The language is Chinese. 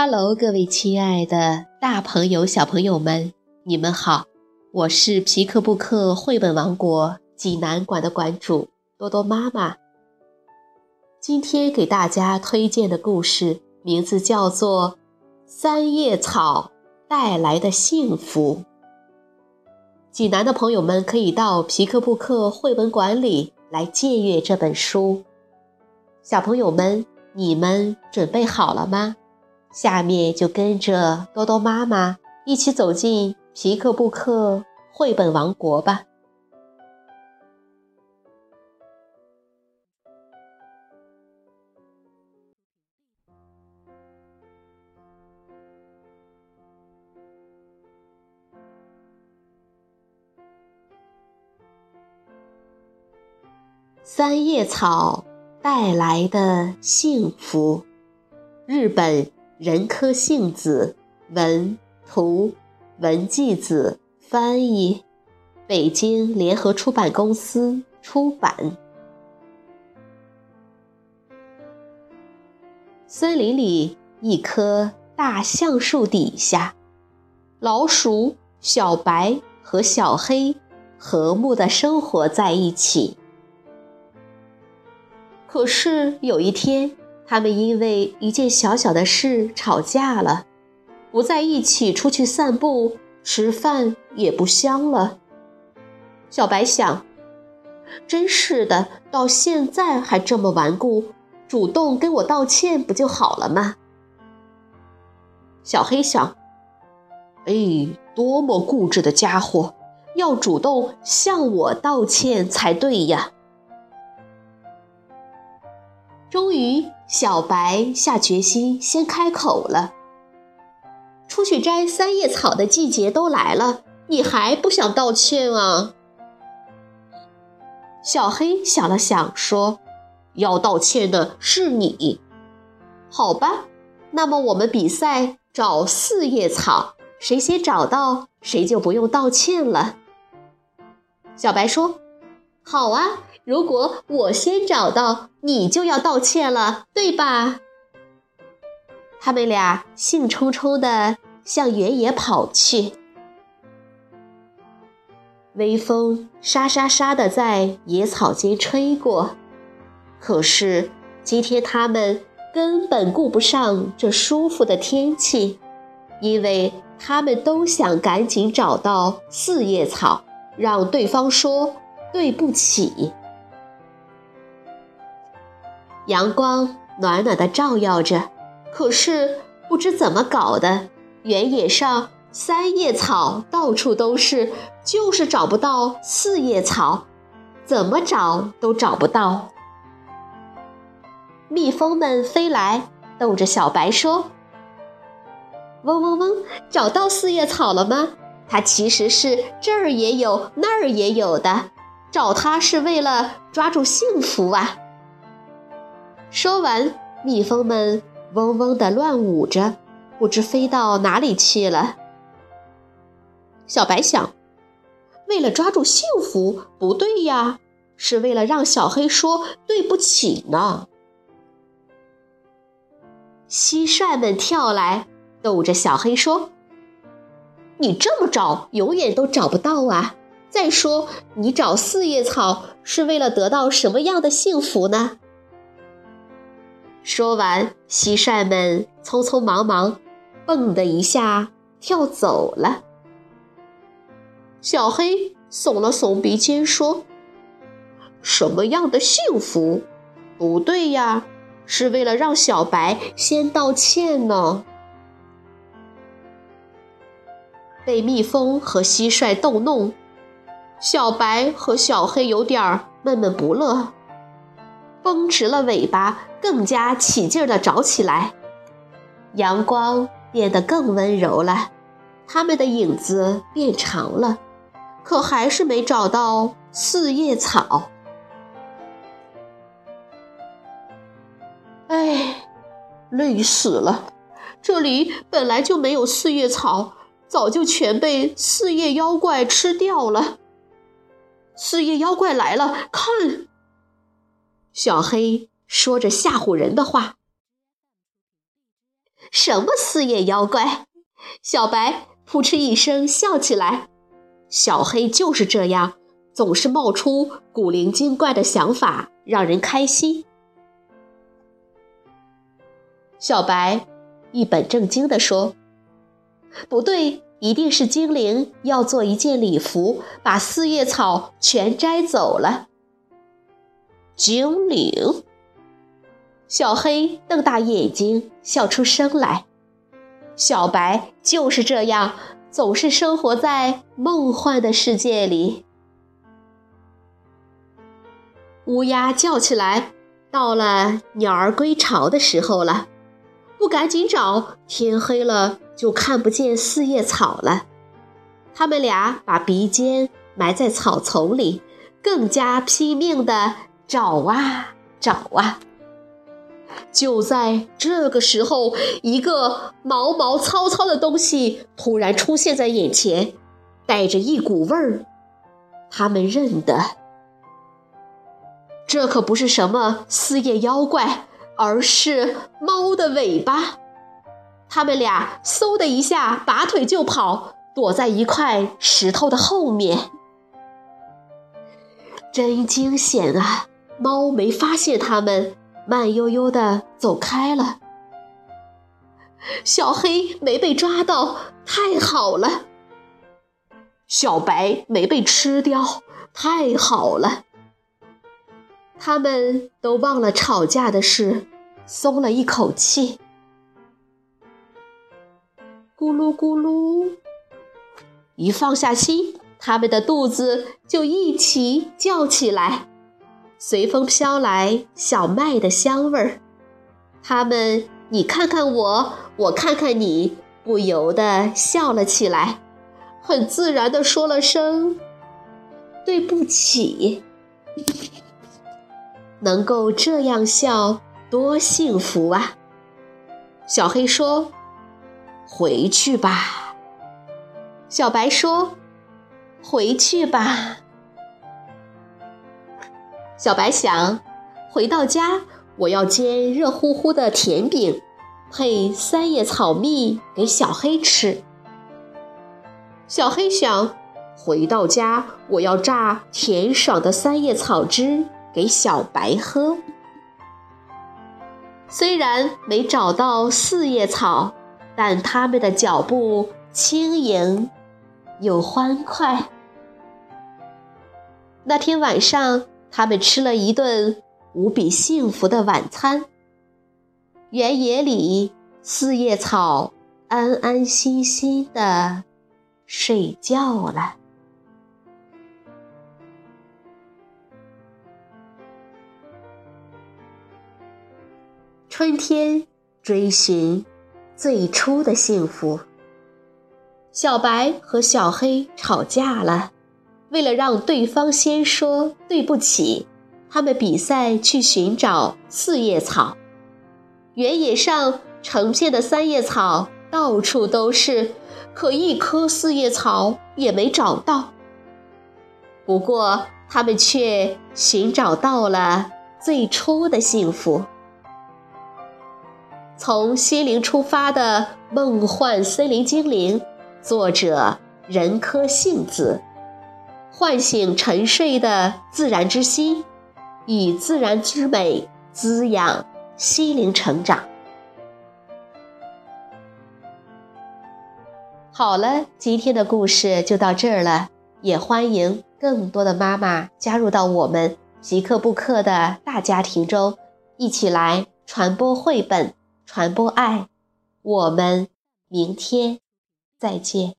Hello，各位亲爱的大朋友、小朋友们，你们好！我是皮克布克绘本王国济南馆的馆主多多妈妈。今天给大家推荐的故事名字叫做《三叶草带来的幸福》。济南的朋友们可以到皮克布克绘本馆里来借阅这本书。小朋友们，你们准备好了吗？下面就跟着多多妈妈一起走进皮克布克绘本王国吧。三叶草带来的幸福，日本。仁科幸子文图，文纪子翻译，北京联合出版公司出版。森林里一棵大橡树底下，老鼠小白和小黑和睦的生活在一起。可是有一天。他们因为一件小小的事吵架了，不在一起出去散步、吃饭也不香了。小白想：“真是的，到现在还这么顽固，主动跟我道歉不就好了吗？”小黑想：“哎，多么固执的家伙，要主动向我道歉才对呀！”终于。小白下决心，先开口了：“出去摘三叶草的季节都来了，你还不想道歉啊？”小黑想了想，说：“要道歉的是你，好吧？那么我们比赛找四叶草，谁先找到，谁就不用道歉了。”小白说：“好啊。”如果我先找到，你就要道歉了，对吧？他们俩兴冲冲地向原野跑去，微风沙沙沙地在野草间吹过。可是今天他们根本顾不上这舒服的天气，因为他们都想赶紧找到四叶草，让对方说对不起。阳光暖暖的照耀着，可是不知怎么搞的，原野上三叶草到处都是，就是找不到四叶草，怎么找都找不到。蜜蜂们飞来，逗着小白说：“嗡嗡嗡，找到四叶草了吗？它其实是这儿也有，那儿也有的，找它是为了抓住幸福啊。”说完，蜜蜂们嗡嗡地乱舞着，不知飞到哪里去了。小白想：为了抓住幸福，不对呀，是为了让小黑说对不起呢。蟋蟀们跳来，逗着小黑说：“你这么找，永远都找不到啊！再说，你找四叶草是为了得到什么样的幸福呢？”说完，蟋蟀们匆匆忙忙，蹦的一下跳走了。小黑耸了耸鼻尖，说：“什么样的幸福？不对呀，是为了让小白先道歉呢。”被蜜蜂和蟋蟀逗弄，小白和小黑有点闷闷不乐。绷直了尾巴，更加起劲儿地找起来。阳光变得更温柔了，它们的影子变长了，可还是没找到四叶草。哎，累死了！这里本来就没有四叶草，早就全被四叶妖怪吃掉了。四叶妖怪来了，看！小黑说着吓唬人的话，什么四叶妖怪？小白扑哧一声笑起来。小黑就是这样，总是冒出古灵精怪的想法，让人开心。小白一本正经地说：“不对，一定是精灵要做一件礼服，把四叶草全摘走了。”精灵。小黑瞪大眼睛笑出声来。小白就是这样，总是生活在梦幻的世界里。乌鸦叫起来：“到了鸟儿归巢的时候了，不赶紧找，天黑了就看不见四叶草了。”他们俩把鼻尖埋在草丛里，更加拼命地找啊找啊。就在这个时候，一个毛毛糙糙的东西突然出现在眼前，带着一股味儿。他们认得，这可不是什么四叶妖怪，而是猫的尾巴。他们俩嗖的一下拔腿就跑，躲在一块石头的后面。真惊险啊！猫没发现他们。慢悠悠地走开了。小黑没被抓到，太好了。小白没被吃掉，太好了。他们都忘了吵架的事，松了一口气。咕噜咕噜，一放下心，他们的肚子就一起叫起来。随风飘来小麦的香味儿，他们你看看我，我看看你，不由得笑了起来，很自然地说了声“对不起”。能够这样笑，多幸福啊！小黑说：“回去吧。”小白说：“回去吧。”小白想，回到家我要煎热乎乎的甜饼，配三叶草蜜给小黑吃。小黑想，回到家我要榨甜爽的三叶草汁给小白喝。虽然没找到四叶草，但他们的脚步轻盈又欢快。那天晚上。他们吃了一顿无比幸福的晚餐。原野里，四叶草安安心心的睡觉了。春天追寻最初的幸福。小白和小黑吵架了。为了让对方先说对不起，他们比赛去寻找四叶草。原野上成片的三叶草到处都是，可一棵四叶草也没找到。不过，他们却寻找到了最初的幸福。从心灵出发的梦幻森林精灵，作者任科幸子。唤醒沉睡的自然之心，以自然之美滋养心灵成长。好了，今天的故事就到这儿了，也欢迎更多的妈妈加入到我们皮克布克的大家庭中，一起来传播绘本，传播爱。我们明天再见。